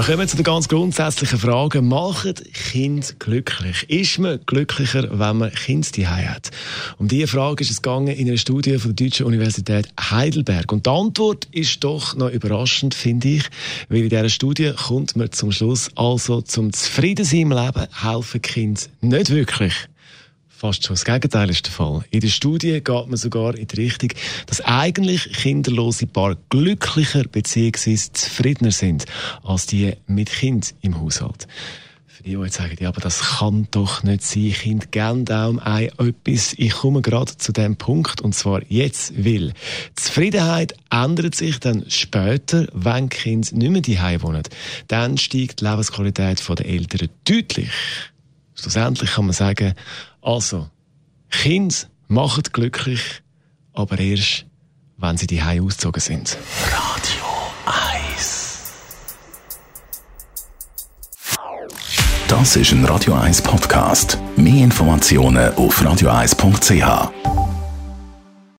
wir kommen zu den ganz grundsätzlichen Fragen. Machen Kind glücklich? Ist man glücklicher, wenn man Kind die hat? Um diese Frage ist es gegangen in einer Studie von der Deutschen Universität Heidelberg. Und die Antwort ist doch noch überraschend, finde ich, weil in dieser Studie kommt man zum Schluss, also zum Zufriedensein im Leben helfen Kind nicht wirklich. Fast schon das Gegenteil ist der Fall. In der Studie geht man sogar in die Richtung, dass eigentlich kinderlose Paare glücklicher bzw. zufriedener sind als die mit Kind im Haushalt. Für die, die jetzt sagen, ja, aber das kann doch nicht sein, Kind geben darum ein etwas. Ich komme gerade zu dem Punkt, und zwar jetzt, weil Zufriedenheit ändert sich dann später, wenn Kind nicht mehr daheim wohnen. Dann steigt die Lebensqualität der Eltern deutlich. Schlussendlich kann man sagen, also, Kinder machen glücklich, aber erst, wenn sie die ausgezogen sind. Radio 1 Das ist ein Radio 1 Podcast. Mehr Informationen auf radio1.ch.